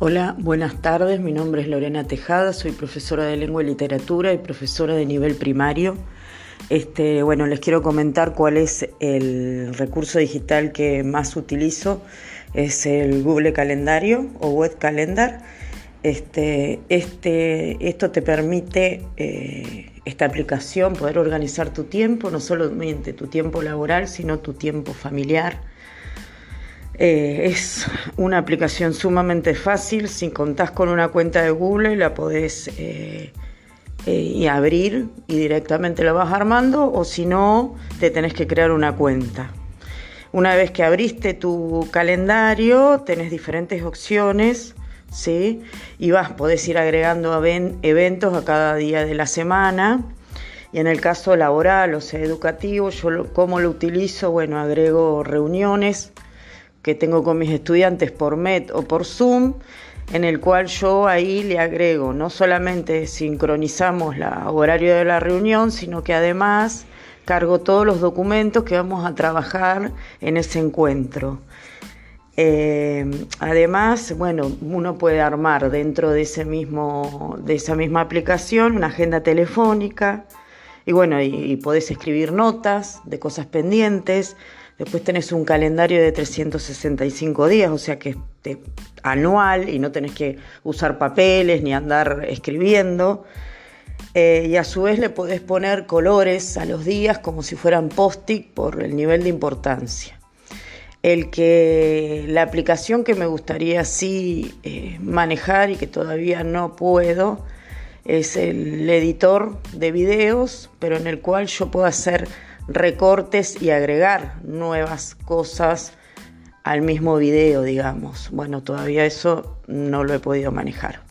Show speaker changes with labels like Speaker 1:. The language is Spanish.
Speaker 1: Hola, buenas tardes. Mi nombre es Lorena Tejada, soy profesora de lengua y literatura y profesora de nivel primario. Este, bueno, les quiero comentar cuál es el recurso digital que más utilizo. Es el Google Calendario o Web Calendar. Este, este, esto te permite, eh, esta aplicación, poder organizar tu tiempo, no solamente tu tiempo laboral, sino tu tiempo familiar eh, es una aplicación sumamente fácil, si contás con una cuenta de Google la podés eh, eh, abrir y directamente la vas armando o si no te tenés que crear una cuenta. Una vez que abriste tu calendario tenés diferentes opciones ¿sí? y vas, podés ir agregando eventos a cada día de la semana. Y en el caso laboral o sea educativo, yo lo, cómo lo utilizo, bueno, agrego reuniones que tengo con mis estudiantes por Met o por Zoom, en el cual yo ahí le agrego, no solamente sincronizamos el horario de la reunión, sino que además cargo todos los documentos que vamos a trabajar en ese encuentro. Eh, además, bueno, uno puede armar dentro de, ese mismo, de esa misma aplicación una agenda telefónica y bueno, y, y podés escribir notas de cosas pendientes, Después tenés un calendario de 365 días, o sea que es anual y no tenés que usar papeles ni andar escribiendo. Eh, y a su vez le podés poner colores a los días como si fueran post-it por el nivel de importancia. El que la aplicación que me gustaría sí eh, manejar y que todavía no puedo es el editor de videos, pero en el cual yo puedo hacer recortes y agregar nuevas cosas al mismo video, digamos. Bueno, todavía eso no lo he podido manejar.